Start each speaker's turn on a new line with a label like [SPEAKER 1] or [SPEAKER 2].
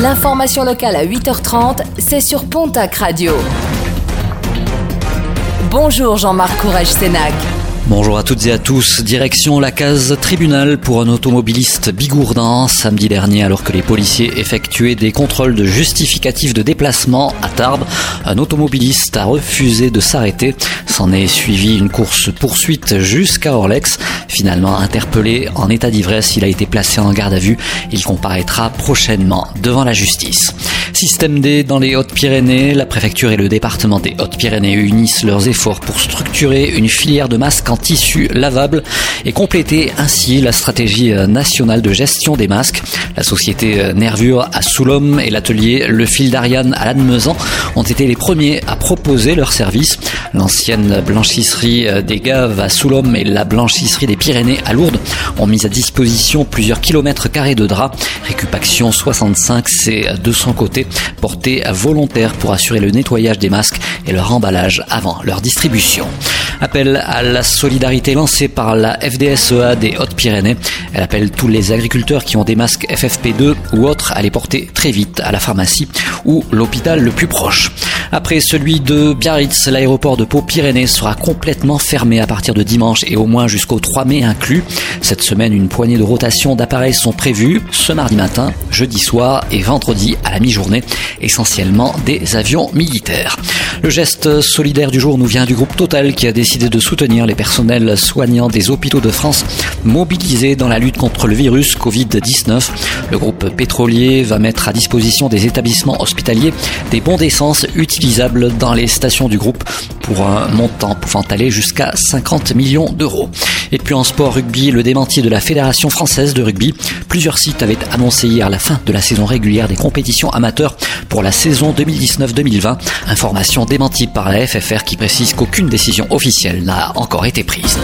[SPEAKER 1] L'information locale à 8h30, c'est sur Pontac Radio. Bonjour Jean-Marc Courage-Sénac.
[SPEAKER 2] Bonjour à toutes et à tous. Direction la case tribunal pour un automobiliste bigourdin samedi dernier alors que les policiers effectuaient des contrôles de justificatifs de déplacement à Tarbes. Un automobiliste a refusé de s'arrêter. S'en est suivi une course poursuite jusqu'à Orlex. Finalement interpellé en état d'ivresse, il a été placé en garde à vue. Il comparaîtra prochainement devant la justice. Système D dans les Hautes-Pyrénées, la préfecture et le département des Hautes-Pyrénées unissent leurs efforts pour structurer une filière de masques en tissu lavable et compléter ainsi la stratégie nationale de gestion des masques. La société Nervure à Soulom et l'atelier Le Fil d'Ariane à Lannemezan ont été les premiers à proposer leur service. L'ancienne blanchisserie des Gaves à Soulom et la blanchisserie des Pyrénées à Lourdes ont mis à disposition plusieurs kilomètres carrés de draps. Récupaction 65, c'est de son côté porté volontaire pour assurer le nettoyage des masques et leur emballage avant leur distribution. Appel à la solidarité lancé par la FDSEA des Hautes-Pyrénées. Elle appelle tous les agriculteurs qui ont des masques FFP2 ou autres à les porter très vite à la pharmacie ou l'hôpital le plus proche. Après celui de Biarritz, l'aéroport de Pau-Pyrénées sera complètement fermé à partir de dimanche et au moins jusqu'au 3 mai inclus. Cette semaine, une poignée de rotations d'appareils sont prévues ce mardi matin, jeudi soir et vendredi à la mi-journée, essentiellement des avions militaires. Le geste solidaire du jour nous vient du groupe Total qui a décidé de soutenir les personnels soignants des hôpitaux de France mobilisés dans la lutte contre le virus Covid-19. Le groupe pétrolier va mettre à disposition des établissements hospitaliers des bons d'essence utilisables dans les stations du groupe pour un montant pouvant aller jusqu'à 50 millions d'euros. Et puis en sport rugby, le démenti de la Fédération française de rugby. Plusieurs sites avaient annoncé hier la fin de la saison régulière des compétitions amateurs pour la saison 2019-2020. Information démentie par la FFR qui précise qu'aucune décision officielle n'a encore été prise.